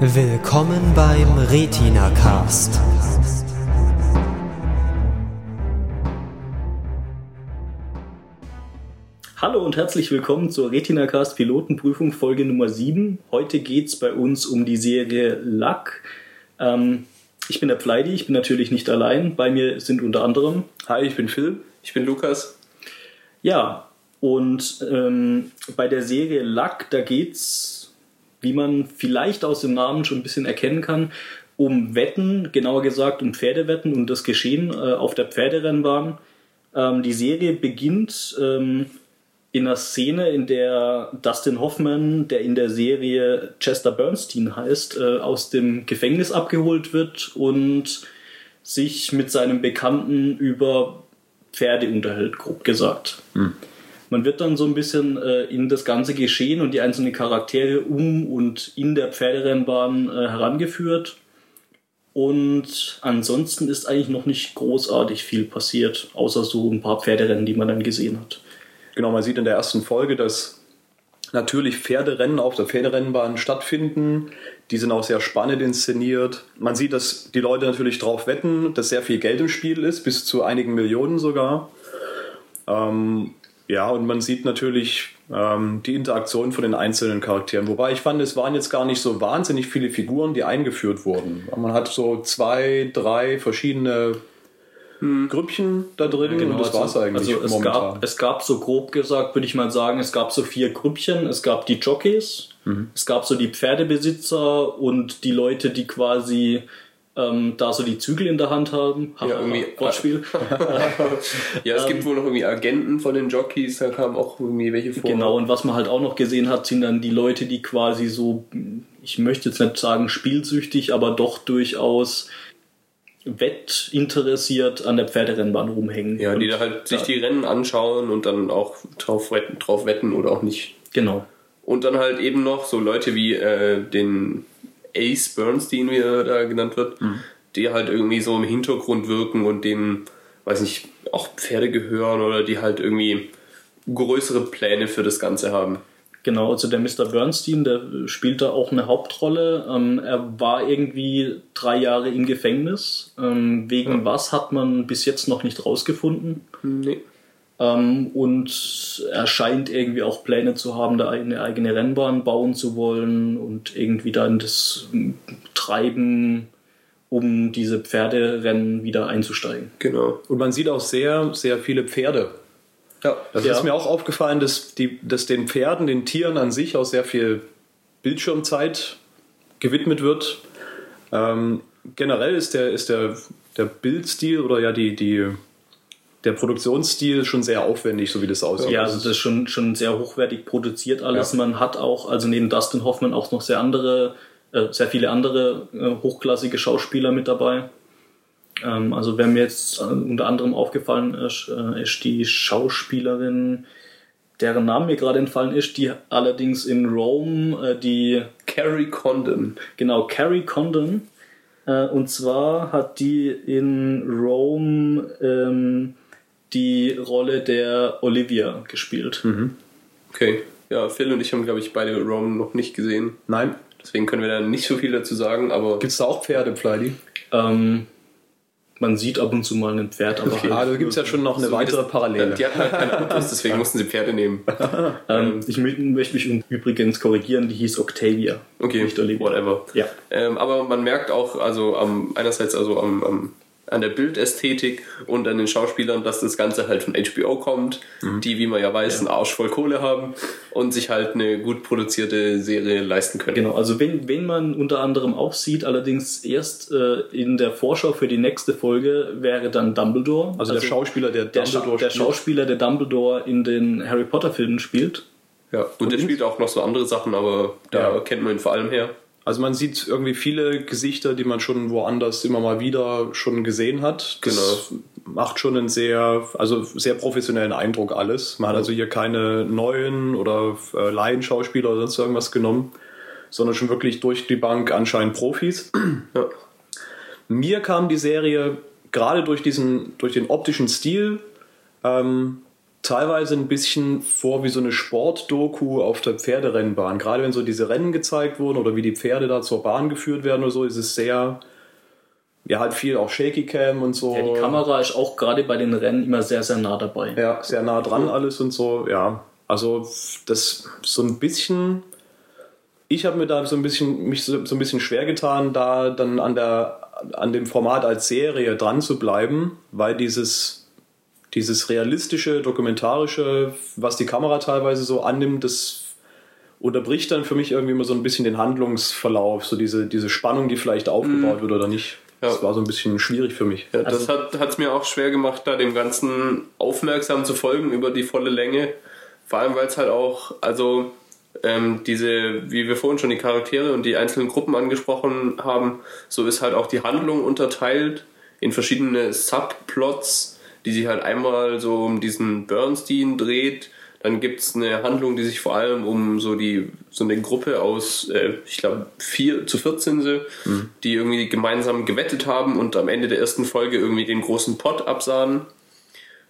Willkommen beim Retina Cast. Hallo und herzlich willkommen zur Retina Cast Pilotenprüfung Folge Nummer 7. Heute geht es bei uns um die Serie Luck. Ähm, ich bin der Pleidi, ich bin natürlich nicht allein. Bei mir sind unter anderem. Hi, ich bin Phil. Ich bin Lukas. Ja, und ähm, bei der Serie Luck, da geht's, wie man vielleicht aus dem Namen schon ein bisschen erkennen kann, um Wetten, genauer gesagt um Pferdewetten und das Geschehen äh, auf der Pferderennbahn. Ähm, die Serie beginnt ähm, in einer Szene, in der Dustin Hoffman, der in der Serie Chester Bernstein heißt, äh, aus dem Gefängnis abgeholt wird und sich mit seinem Bekannten über Pferde unterhält, grob gesagt. Man wird dann so ein bisschen äh, in das ganze Geschehen und die einzelnen Charaktere um und in der Pferderennbahn äh, herangeführt. Und ansonsten ist eigentlich noch nicht großartig viel passiert, außer so ein paar Pferderennen, die man dann gesehen hat. Genau, man sieht in der ersten Folge, dass natürlich Pferderennen auf der Pferderennbahn stattfinden. Die sind auch sehr spannend inszeniert. Man sieht, dass die Leute natürlich drauf wetten, dass sehr viel Geld im Spiel ist, bis zu einigen Millionen sogar. Ähm, ja, und man sieht natürlich ähm, die Interaktion von den einzelnen Charakteren. Wobei ich fand, es waren jetzt gar nicht so wahnsinnig viele Figuren, die eingeführt wurden. Man hat so zwei, drei verschiedene Grüppchen da drin und das war's eigentlich also es momentan. gab, es gab so grob gesagt, würde ich mal sagen, es gab so vier Grüppchen. Es gab die Jockeys, Mhm. es gab so die Pferdebesitzer und die Leute, die quasi ähm, da so die Zügel in der Hand haben. Ja, irgendwie- Wortspiel. Ja, es gibt wohl noch irgendwie Agenten von den Jockeys, da kamen auch irgendwie welche vor. Genau, und was man halt auch noch gesehen hat, sind dann die Leute, die quasi so, ich möchte jetzt nicht sagen spielsüchtig, aber doch durchaus wettinteressiert an der Pferderennbahn rumhängen. Ja, die da halt sich die Rennen anschauen und dann auch drauf wetten, drauf wetten oder auch nicht. Genau. Und dann halt eben noch so Leute wie äh, den Ace Bernstein, wie er da genannt wird, die halt irgendwie so im Hintergrund wirken und denen, weiß nicht, auch Pferde gehören oder die halt irgendwie größere Pläne für das Ganze haben. Genau, also der Mr. Bernstein, der spielt da auch eine Hauptrolle. Ähm, er war irgendwie drei Jahre im Gefängnis. Ähm, wegen was hat man bis jetzt noch nicht rausgefunden. Nee. Ähm, und er scheint irgendwie auch Pläne zu haben, da eine eigene Rennbahn bauen zu wollen und irgendwie dann das Treiben, um diese Pferderennen wieder einzusteigen. Genau. Und man sieht auch sehr, sehr viele Pferde. Ja, Das Ja. ist mir auch aufgefallen, dass, die, dass den Pferden, den Tieren an sich auch sehr viel Bildschirmzeit gewidmet wird. Ähm, generell ist der, ist der, der Bildstil oder ja die, die, der Produktionsstil schon sehr aufwendig, so wie das aussieht. Ja, also das ist schon, schon sehr hochwertig produziert alles. Ja. Man hat auch, also neben Dustin Hoffman auch noch sehr andere, äh, sehr viele andere äh, hochklassige Schauspieler mit dabei. Ähm, also wer mir jetzt äh, unter anderem aufgefallen ist, äh, ist die Schauspielerin, deren Name mir gerade entfallen ist, die allerdings in Rome äh, die Carrie Condon. Genau, Carrie Condon. Äh, und zwar hat die in Rome ähm, die Rolle der Olivia gespielt. Okay. Ja, Phil und ich haben, glaube ich, beide Rome noch nicht gesehen. Nein, Deswegen können wir da nicht so viel dazu sagen, aber gibt es da auch Pferde, Fleidi? Ähm, man sieht ab und zu mal ein Pferd, aber Ah, halt, da gibt es ja schon noch eine So weitere das- Parallele. Die hatten halt keine Autos, deswegen mussten sie Pferde nehmen. ähm, ich mö- möchte mich übrigens korrigieren, die hieß Octavia. Okay, Nicht Olivia. whatever. Ja. Ähm, aber man merkt auch, also am, einerseits also am, am, an der Bildästhetik und an den Schauspielern, dass das Ganze halt von HBO kommt, die, wie man ja weiß, einen Arsch voll Kohle haben und sich halt eine gut produzierte Serie leisten können. Genau, also wen, wen man unter anderem auch sieht, allerdings erst äh, in der Vorschau für die nächste Folge, wäre dann Dumbledore. Also, der Schauspieler, der der, Scha Dumbledore der spielt. Schauspieler, der Dumbledore in den Harry Potter Filmen spielt. Ja, und der spielt auch noch so andere Sachen, aber da Ja. kennt man ihn vor allem her. Also man sieht irgendwie viele Gesichter, die man schon woanders immer mal wieder schon gesehen hat. Das macht schon einen sehr, also sehr professionellen Eindruck alles. Man hat also hier keine neuen oder äh, Laienschauspieler oder sonst irgendwas genommen, sondern schon wirklich durch die Bank anscheinend Profis. Ja. Mir kam die Serie gerade durch diesen, durch den optischen Stil ähm, teilweise ein bisschen vor wie so eine Sportdoku auf der Pferderennbahn. Gerade wenn so diese Rennen gezeigt wurden oder wie die Pferde da zur Bahn geführt werden oder so, ist es sehr, ja, halt viel auch Shaky Cam und so. Ja, die Kamera ist auch gerade bei den Rennen immer sehr, sehr nah dabei. Ja, sehr nah dran alles und so, ja. Also das so ein bisschen, ich habe mir da so ein bisschen, mich so, so ein bisschen schwer getan, da dann an der, an dem Format als Serie dran zu bleiben, weil dieses, dieses realistische, dokumentarische, was die Kamera teilweise so annimmt, das unterbricht dann für mich irgendwie immer so ein bisschen den Handlungsverlauf, so diese, diese Spannung, die vielleicht aufgebaut wird oder nicht. Das war so ein bisschen schwierig für mich. Ja, das hat es mir auch schwer gemacht, da dem Ganzen aufmerksam zu folgen über die volle Länge. Vor allem, weil es halt auch, also ähm, diese, wie wir vorhin schon die Charaktere und die einzelnen Gruppen angesprochen haben, so ist halt auch die Handlung unterteilt in verschiedene Subplots, die sich halt einmal so um diesen Bernstein dreht. Dann gibt es eine Handlung, die sich vor allem um so die so eine Gruppe aus, äh, ich glaube, vier zu 14 sie, mhm. die irgendwie gemeinsam gewettet haben und am Ende der ersten Folge irgendwie den großen Pot absahen.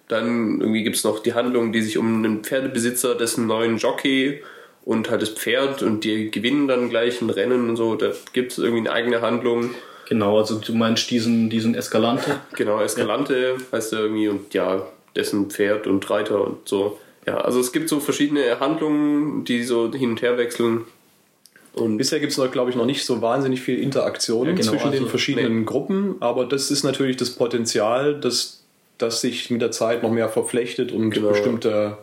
Dann irgendwie gibt es noch die Handlung, die sich um einen Pferdebesitzer, dessen neuen Jockey und halt das Pferd und die gewinnen dann gleich ein Rennen und so. Da gibt es irgendwie eine eigene Handlung. Genau, also du meinst diesen, diesen Escalante? Genau, Escalante ja. heißt er irgendwie und ja, dessen Pferd und Reiter und so. Ja, also es gibt so verschiedene Handlungen, die so hin und her wechseln. Und bisher gibt es noch, glaube ich, noch nicht so wahnsinnig viel Interaktion ja, genau, zwischen also, den verschiedenen nee. Gruppen, aber das ist natürlich das Potenzial, dass das sich mit der Zeit noch mehr verflechtet und genau. bestimmte.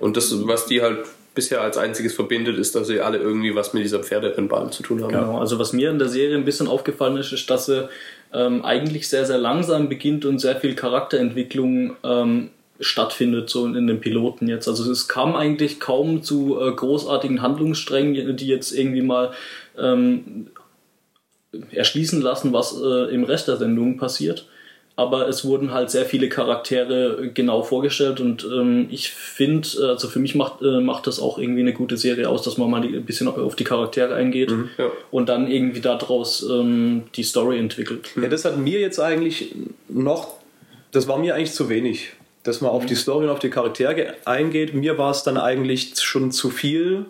Und das, was die halt bisher als einziges verbindet, ist, dass sie alle irgendwie was mit dieser Pferderennbahn zu tun haben. Genau, also was mir in der Serie ein bisschen aufgefallen ist, ist, dass sie ähm, eigentlich sehr, sehr langsam beginnt und sehr viel Charakterentwicklung ähm, stattfindet, so in den Piloten jetzt. Also es kam eigentlich kaum zu äh, großartigen Handlungssträngen, die jetzt irgendwie mal ähm, erschließen lassen, was äh, im Rest der Sendung passiert aber es wurden halt sehr viele Charaktere genau vorgestellt und ähm, ich finde, äh, also für mich macht, äh, macht das auch irgendwie eine gute Serie aus, dass man mal ein bisschen auf die Charaktere eingeht mhm, ja. und dann irgendwie daraus ähm, die Story entwickelt. Ja, das hat mir jetzt eigentlich noch, das war mir eigentlich zu wenig, dass man auf die Story und auf die Charaktere eingeht. Mir war es dann eigentlich schon zu viel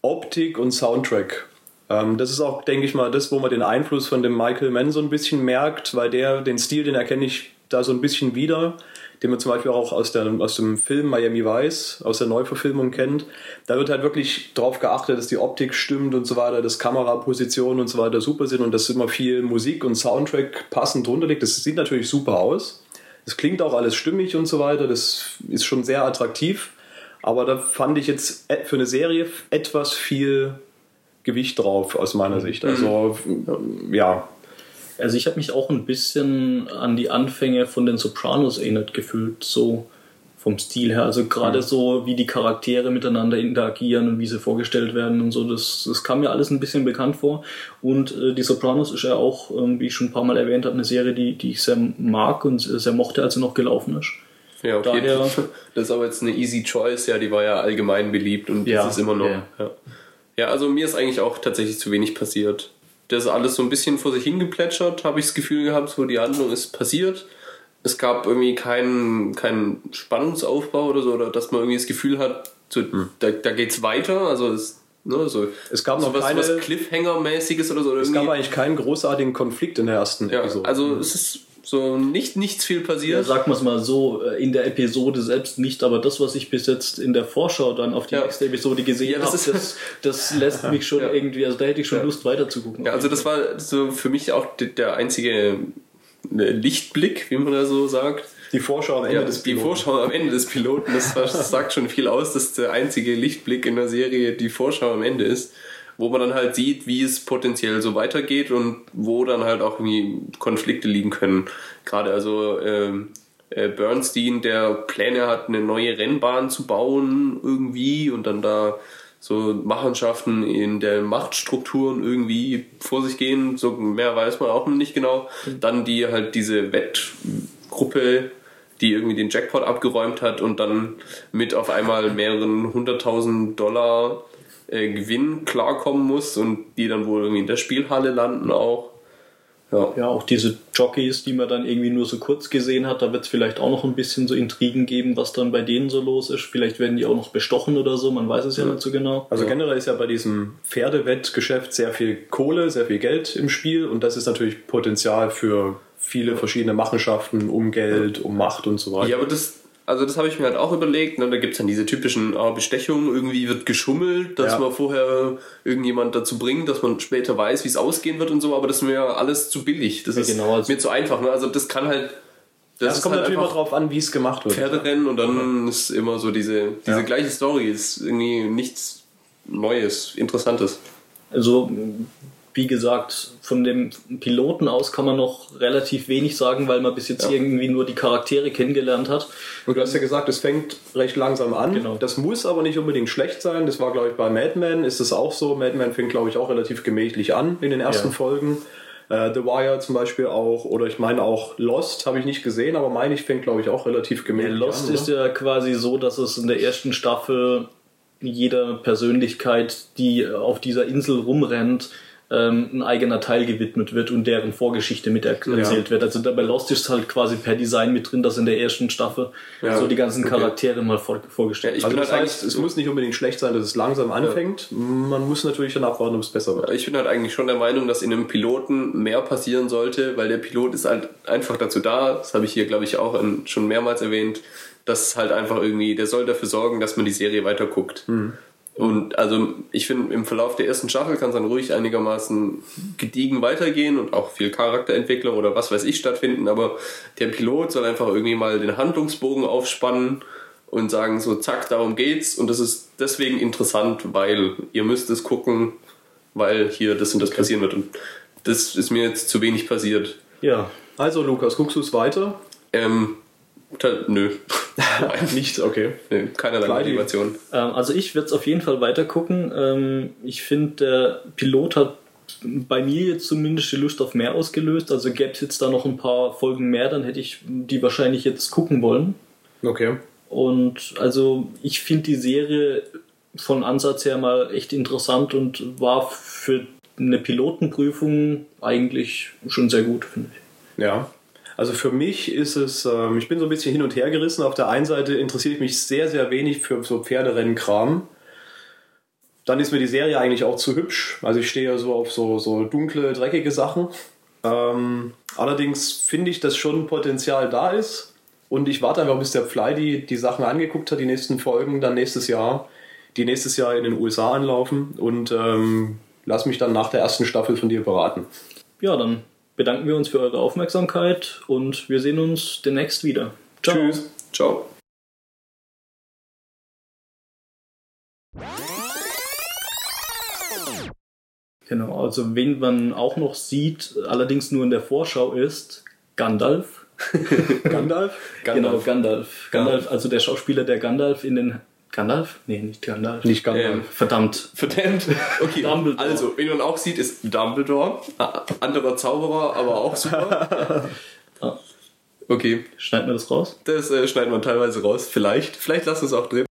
Optik und Soundtrack. Ähm, das ist auch, denke ich mal, das, wo man den Einfluss von dem Michael Mann so ein bisschen merkt, weil der, den Stil, den erkenne ich da so ein bisschen wieder, den man zum Beispiel auch aus, der, aus dem Film Miami Vice, aus der Neuverfilmung kennt. Da wird halt wirklich darauf geachtet, dass die Optik stimmt und so weiter, dass Kamerapositionen und so weiter super sind und dass immer viel Musik und Soundtrack passend drunter liegt. Das sieht natürlich super aus. Es klingt auch alles stimmig und so weiter. Das ist schon sehr attraktiv. Aber da fand ich jetzt für eine Serie etwas viel Gewicht drauf aus meiner mhm. Sicht. Also ja. Also ich habe mich auch ein bisschen an die Anfänge von den Sopranos erinnert gefühlt, so vom Stil her. Also gerade mhm. so, wie die Charaktere miteinander interagieren und wie sie vorgestellt werden und so, das, das kam mir alles ein bisschen bekannt vor. Und äh, die Sopranos ist ja auch, äh, wie ich schon ein paar Mal erwähnt habe, eine Serie, die, die ich sehr mag und sehr mochte, als sie noch gelaufen ist. Ja, okay. Daher, das ist aber jetzt eine easy choice, ja, die war ja allgemein beliebt und ja, das ist immer noch. Ja. ja. Ja, also mir ist eigentlich auch tatsächlich zu wenig passiert. Das ist alles so ein bisschen vor sich hingeplätschert, habe ich das Gefühl gehabt, so die Handlung ist passiert. Es gab irgendwie keinen, keinen Spannungsaufbau oder so, oder dass man irgendwie das Gefühl hat, so, hm. da, da geht's weiter. Also es, ne, so, es gab noch was, keine, was Cliffhanger-mäßiges oder so. Oder es gab eigentlich keinen großartigen Konflikt in der ersten ja, Episode. Also es ist so nicht nichts viel passiert. Ja, sagen wir es mal so, äh, in der Episode selbst nicht, aber das, was ich bis jetzt in der Vorschau dann auf die ja. nächste Episode gesehen ja, habe, das, das lässt mich schon ja. irgendwie, also da hätte ich schon Lust weiter zu gucken. Ja, also das war so für mich auch der einzige äh, Lichtblick, wie man da so sagt. Die Vorschau am Ende ja, des Piloten. Die Vorschau am Ende des Piloten, das, das sagt schon viel aus, dass der einzige Lichtblick in der Serie die Vorschau am Ende ist wo man dann halt sieht, wie es potenziell so weitergeht und wo dann halt auch irgendwie Konflikte liegen können. Gerade also ähm, äh, Bernstein, der Pläne hat, eine neue Rennbahn zu bauen irgendwie und dann da so Machenschaften in der Machtstrukturen irgendwie vor sich gehen, so mehr weiß man auch nicht genau. Dann die halt diese Wettgruppe, die irgendwie den Jackpot abgeräumt hat und dann mit auf einmal mehreren hunderttausend Dollar äh, Gewinn klarkommen muss und die dann wohl irgendwie in der Spielhalle landen auch. Ja. Ja, auch diese Jockeys, die man dann irgendwie nur so kurz gesehen hat, da wird es vielleicht auch noch ein bisschen so Intrigen geben, was dann bei denen so los ist. Vielleicht werden die auch noch bestochen oder so, man weiß es ja, nicht so genau. Also generell ist ja bei diesem Pferdewettgeschäft sehr viel Kohle, sehr viel Geld im Spiel und das ist natürlich Potenzial für viele verschiedene Machenschaften um Geld, um Macht und so weiter. Ja, aber das, also das habe ich mir halt auch überlegt. Ne? Da gibt es dann diese typischen ah, Bestechungen, irgendwie wird geschummelt, dass Ja. man vorher irgendjemand dazu bringt, dass man später weiß, wie es ausgehen wird und so, aber das ist mir ja alles zu billig. Das Ja, ist genau, also- mir zu einfach. Ne? Also das kann halt. Das Das kommt halt natürlich immer drauf an, wie es gemacht wird. Pferderennen und dann ist immer so diese, diese Ja. gleiche Story, ist irgendwie nichts Neues, Interessantes. Also, wie gesagt, von dem Piloten aus kann man noch relativ wenig sagen, weil man bis jetzt Ja. irgendwie nur die Charaktere kennengelernt hat. Und du hast ja gesagt, es fängt recht langsam an. Genau. Das muss aber nicht unbedingt schlecht sein. Das war, glaube ich, bei Mad Men ist es auch so. Mad Men fängt, glaube ich, auch relativ gemächlich an in den ersten Ja. Folgen. Äh, The Wire zum Beispiel auch, oder ich meine auch Lost, habe ich nicht gesehen, aber meine ich, fängt, glaube ich, auch relativ gemächlich Lost an. ist oder? ja quasi so, dass es in der ersten Staffel jeder Persönlichkeit, die auf dieser Insel rumrennt, ähm, ein eigener Teil gewidmet wird und deren Vorgeschichte mit er erzählt wird. Also bei Lost ist halt quasi per Design mit drin, dass in der ersten Staffel Ja, so die ganzen okay. Charaktere mal vor, vorgestellt Ja, ich also bin das halt heißt, es muss nicht unbedingt schlecht sein, dass es langsam anfängt. Man muss natürlich dann abwarten, ob es besser wird. Ich bin halt eigentlich schon der Meinung, dass in einem Piloten mehr passieren sollte, weil der Pilot ist halt einfach dazu da, das habe ich hier, glaube ich, auch in, schon mehrmals erwähnt, dass halt einfach irgendwie, der soll dafür sorgen, dass man die Serie weiter guckt. Und also ich finde, im Verlauf der ersten Staffel kann es dann ruhig einigermaßen gediegen weitergehen und auch viel Charakterentwicklung oder was weiß ich stattfinden, aber der Pilot soll einfach irgendwie mal den Handlungsbogen aufspannen und sagen so, zack, darum geht's und das ist deswegen interessant, weil ihr müsst es gucken, weil hier das und das passieren wird und das ist mir jetzt zu wenig passiert. Ja, Also, Lukas, guckst du es weiter? Ähm, ta- nö. Nicht, okay. nö, keinerlei Kleidi. Motivation. Ähm, also ich werde es auf jeden Fall weiter gucken. Ähm, ich finde, der Pilot hat bei mir jetzt zumindest die Lust auf mehr ausgelöst. Also gäbe es jetzt da noch ein paar Folgen mehr, dann hätte ich die wahrscheinlich jetzt gucken wollen. Okay. Und also ich finde die Serie von Ansatz her mal echt interessant und war für eine Pilotenprüfung eigentlich schon sehr gut, finde ich. Ja. Also für mich ist es, ähm, ich bin so ein bisschen hin und her gerissen. Auf der einen Seite interessiere ich mich sehr, sehr wenig für so Pferderennkram. Dann ist mir die Serie eigentlich auch zu hübsch. Also ich stehe ja so auf so, so dunkle, dreckige Sachen. Ähm, allerdings finde ich, dass schon Potenzial da ist. Und ich warte einfach, bis der Fly die, die Sachen angeguckt hat, die nächsten Folgen, dann nächstes Jahr, die nächstes Jahr in den USA anlaufen. Und ähm, lass mich dann nach der ersten Staffel von dir beraten. Ja, dann bedanken wir uns für eure Aufmerksamkeit und wir sehen uns demnächst wieder. Ciao. Tschüss. Ciao. Genau, also wen man auch noch sieht, allerdings nur in der Vorschau ist Gandalf. Gandalf? Genau, Gandalf. Gandalf, also der Schauspieler, der Gandalf in den. Gandalf? Nee, nicht Gandalf. Nicht Gandalf. Ähm, Verdammt. Verdammt. Okay, Dumbledore. also, wen man auch sieht, ist Dumbledore. Anderer Zauberer, aber auch super. Ah, Okay, schneiden wir das raus? das äh, schneiden wir teilweise raus. Vielleicht. Vielleicht lassen wir es auch drin.